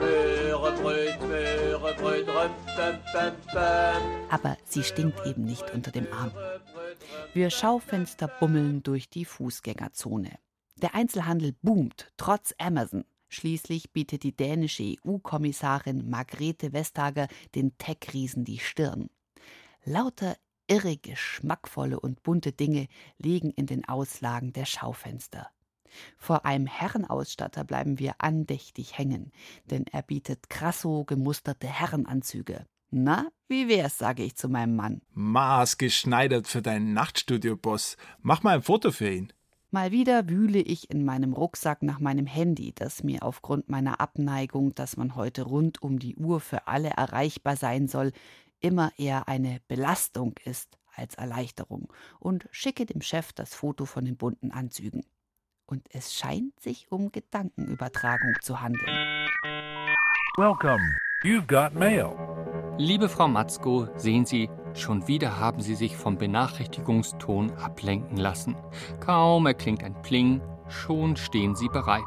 Aber sie stinkt eben nicht unter dem Arm. Wir Schaufenster bummeln durch die Fußgängerzone. Der Einzelhandel boomt, trotz Amazon. Schließlich bietet die dänische EU-Kommissarin Margrethe Vestager den Tech-Riesen die Stirn. Lauter irre, geschmackvolle und bunte Dinge liegen in den Auslagen der Schaufenster. Vor einem Herrenausstatter bleiben wir andächtig hängen, denn er bietet krasso gemusterte Herrenanzüge. Na, wie wär's, sage ich zu meinem Mann. Maßgeschneidert für deinen Nachtstudio-Boss. Mach mal ein Foto für ihn. Mal wieder wühle ich in meinem Rucksack nach meinem Handy, das mir aufgrund meiner Abneigung, dass man heute rund um die Uhr für alle erreichbar sein soll, immer eher eine Belastung ist als Erleichterung, und schicke dem Chef das Foto von den bunten Anzügen. Und es scheint sich um Gedankenübertragung zu handeln. Welcome. You've got mail. Liebe Frau Matzko, sehen Sie, schon wieder haben Sie sich vom Benachrichtigungston ablenken lassen. Kaum erklingt ein Pling, schon stehen Sie bereit.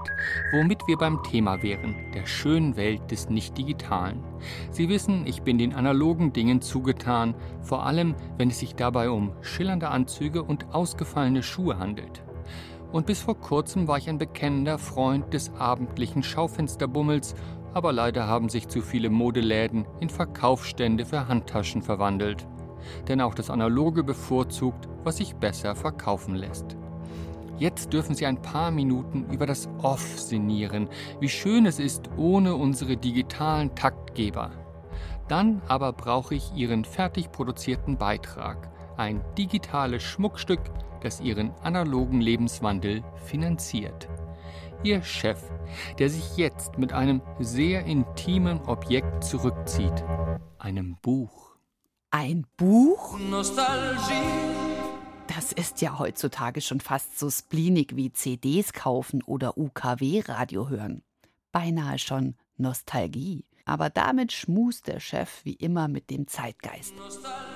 Womit wir beim Thema wären, der schönen Welt des Nicht-Digitalen. Sie wissen, ich bin den analogen Dingen zugetan, vor allem wenn es sich dabei um schillernde Anzüge und ausgefallene Schuhe handelt. Und bis vor kurzem war ich ein bekennender Freund des abendlichen Schaufensterbummels aber leider haben sich zu viele Modeläden in Verkaufsstände für Handtaschen verwandelt. Denn auch das Analoge bevorzugt, was sich besser verkaufen lässt. Jetzt dürfen Sie ein paar Minuten über das Off sinnieren, wie schön es ist ohne unsere digitalen Taktgeber. Dann aber brauche ich Ihren fertig produzierten Beitrag, ein digitales Schmuckstück, das Ihren analogen Lebenswandel finanziert. Ihr Chef, der sich jetzt mit einem sehr intimen Objekt zurückzieht, einem Buch. Ein Buch? Nostalgie. Das ist ja heutzutage schon fast so spleenig wie CDs kaufen oder UKW-Radio hören. Beinahe schon Nostalgie. Aber damit schmust der Chef wie immer mit dem Zeitgeist. Nostalgie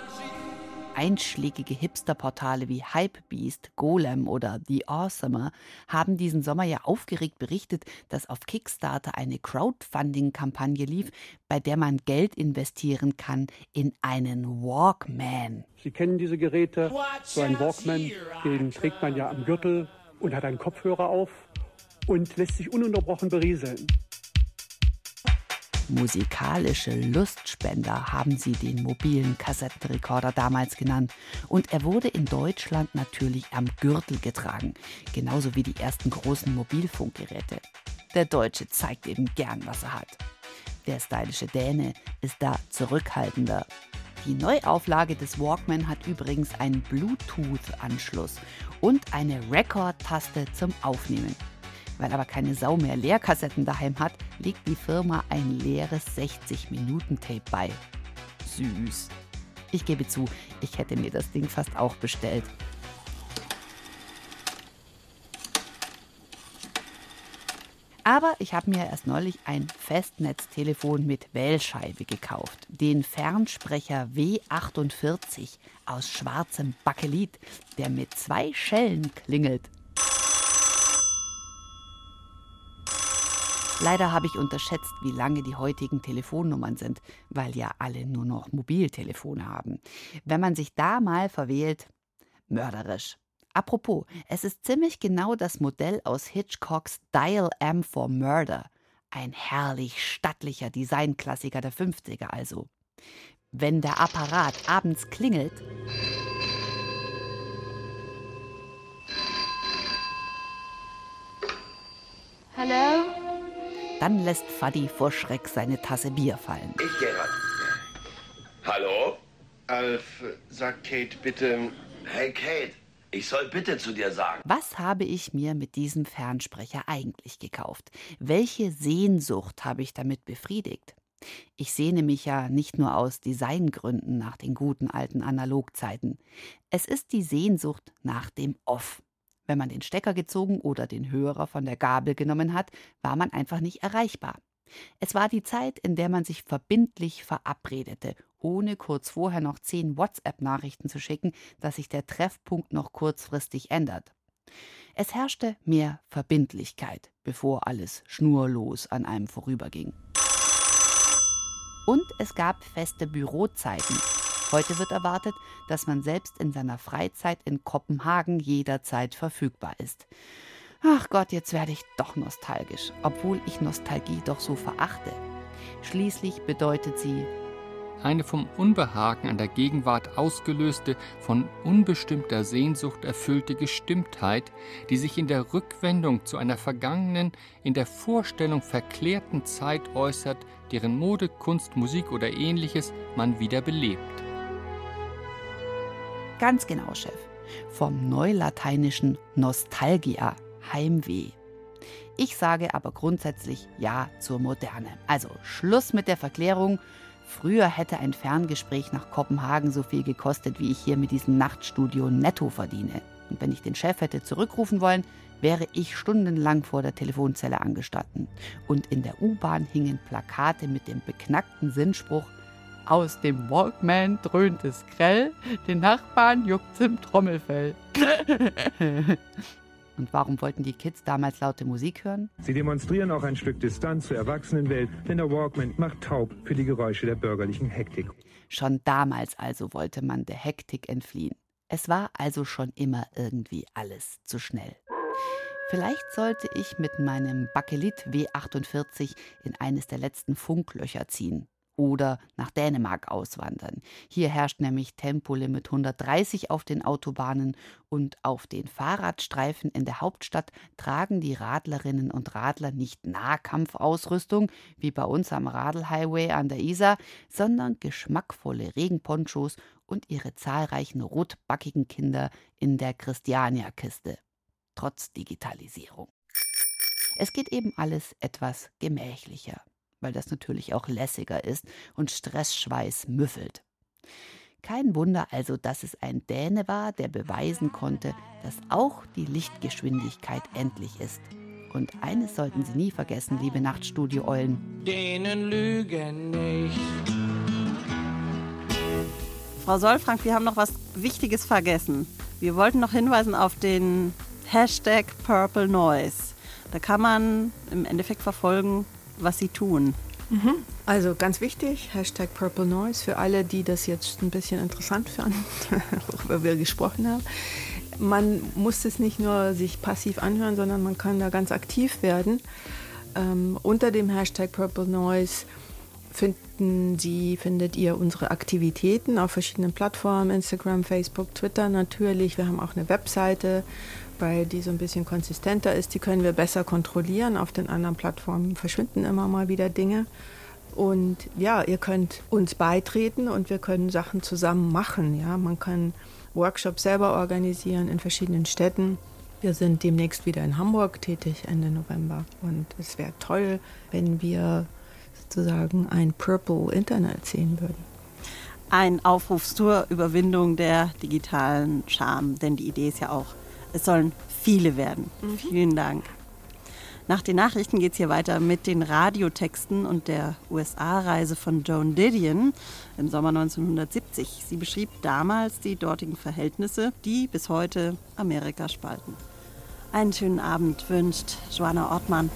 einschlägige Hipsterportale wie Hypebeast, Golem oder The Awesomer haben diesen Sommer ja aufgeregt berichtet, dass auf Kickstarter eine Crowdfunding-Kampagne lief, bei der man Geld investieren kann in einen Walkman. Sie kennen diese Geräte, so ein Walkman, den trägt man ja am Gürtel und hat einen Kopfhörer auf und lässt sich ununterbrochen berieseln. Musikalische Lustspender haben sie den mobilen Kassettenrekorder damals genannt. Und er wurde in Deutschland natürlich am Gürtel getragen, genauso wie die ersten großen Mobilfunkgeräte. Der Deutsche zeigt eben gern, was er hat. Der stylische Däne ist da zurückhaltender. Die Neuauflage des Walkman hat übrigens einen Bluetooth-Anschluss und eine Record-Taste zum Aufnehmen. Weil aber keine Sau mehr Leerkassetten daheim hat, legt die Firma ein leeres 60-Minuten-Tape bei. Süß. Ich gebe zu, ich hätte mir das Ding fast auch bestellt. Aber ich habe mir erst neulich ein Festnetztelefon mit Wählscheibe gekauft. Den Fernsprecher W48 aus schwarzem Bakelit, der mit zwei Schellen klingelt. Leider habe ich unterschätzt, wie lange die heutigen Telefonnummern sind, weil ja alle nur noch Mobiltelefone haben. Wenn man sich da mal verwählt, mörderisch. Apropos, es ist ziemlich genau das Modell aus Hitchcocks Dial M for Murder. Ein herrlich stattlicher Designklassiker der 50er also. Wenn der Apparat abends klingelt, Hallo? Dann lässt Faddy vor Schreck seine Tasse Bier fallen. Ich, Gerhard. Hallo? Alf, sag Kate bitte, Hey Kate, ich soll bitte zu dir sagen. Was habe ich mir mit diesem Fernsprecher eigentlich gekauft? Welche Sehnsucht habe ich damit befriedigt? Ich sehne mich ja nicht nur aus Designgründen nach den guten alten Analogzeiten. Es ist die Sehnsucht nach dem Off. Wenn man den Stecker gezogen oder den Hörer von der Gabel genommen hat, war man einfach nicht erreichbar. Es war die Zeit, in der man sich verbindlich verabredete, ohne kurz vorher noch zehn WhatsApp-Nachrichten zu schicken, dass sich der Treffpunkt noch kurzfristig ändert. Es herrschte mehr Verbindlichkeit, bevor alles schnurlos an einem vorüberging. Und es gab feste Bürozeiten. Heute wird erwartet, dass man selbst in seiner Freizeit in Kopenhagen jederzeit verfügbar ist. Ach Gott, jetzt werde ich doch nostalgisch, obwohl ich Nostalgie doch so verachte. Schließlich bedeutet sie eine vom Unbehagen an der Gegenwart ausgelöste, von unbestimmter Sehnsucht erfüllte Gestimmtheit, die sich in der Rückwendung zu einer vergangenen, in der Vorstellung verklärten Zeit äußert, deren Mode, Kunst, Musik oder ähnliches man wieder belebt. Ganz genau, Chef. Vom neulateinischen Nostalgia, Heimweh. Ich sage aber grundsätzlich Ja zur Moderne. Also Schluss mit der Verklärung. Früher hätte ein Ferngespräch nach Kopenhagen so viel gekostet, wie ich hier mit diesem Nachtstudio netto verdiene. Und wenn ich den Chef hätte zurückrufen wollen, wäre ich stundenlang vor der Telefonzelle angestanden. Und in der U-Bahn hingen Plakate mit dem beknackten Sinnspruch aus dem Walkman dröhnt es grell, den Nachbarn juckt's im Trommelfell. Und warum wollten die Kids damals laute Musik hören? Sie demonstrieren auch ein Stück Distanz zur Erwachsenenwelt, denn der Walkman macht taub für die Geräusche der bürgerlichen Hektik. Schon damals also wollte man der Hektik entfliehen. Es war also schon immer irgendwie alles zu schnell. Vielleicht sollte ich mit meinem Bakelit W48 in eines der letzten Funklöcher ziehen oder nach Dänemark auswandern. Hier herrscht nämlich Tempolimit 130 auf den Autobahnen und auf den Fahrradstreifen in der Hauptstadt tragen die Radlerinnen und Radler nicht Nahkampfausrüstung wie bei uns am Radlhighway an der Isar, sondern geschmackvolle Regenponchos und ihre zahlreichen rotbackigen Kinder in der Christiania-Kiste. Trotz Digitalisierung. Es geht eben alles etwas gemächlicher weil das natürlich auch lässiger ist und Stressschweiß müffelt. Kein Wunder also, dass es ein Däne war, der beweisen konnte, dass auch die Lichtgeschwindigkeit endlich ist. Und eines sollten Sie nie vergessen, liebe Nachtstudio-Eulen. Dänen lügen nicht. Frau Solfrank, wir haben noch was Wichtiges vergessen. Wir wollten noch hinweisen auf den Hashtag Purple Noise. Da kann man im Endeffekt verfolgen, was sie tun. Mhm. Also ganz wichtig, Hashtag Purple Noise für alle, die das jetzt ein bisschen interessant fanden, worüber wir gesprochen haben. Man muss es nicht nur sich passiv anhören, sondern man kann da ganz aktiv werden. Ähm, unter dem Hashtag Purple Noise finden Sie, findet ihr unsere Aktivitäten auf verschiedenen Plattformen, Instagram, Facebook, Twitter natürlich. Wir haben auch eine Webseite, weil die so ein bisschen konsistenter ist. Die können wir besser kontrollieren. Auf den anderen Plattformen verschwinden immer mal wieder Dinge. Und ja, ihr könnt uns beitreten und wir können Sachen zusammen machen. Ja, man kann Workshops selber organisieren in verschiedenen Städten. Wir sind demnächst wieder in Hamburg tätig Ende November und es wäre toll, wenn wir sozusagen ein Purple Internet sehen würden. Ein Aufruf zur Überwindung der digitalen Scham, denn die Idee ist ja auch, es sollen viele werden. Mhm. Vielen Dank. Nach den Nachrichten geht es hier weiter mit den Radiotexten und der USA-Reise von Joan Didion im Sommer 1970. Sie beschrieb damals die dortigen Verhältnisse, die bis heute Amerika spalten. Einen schönen Abend wünscht Joanna Ortmann.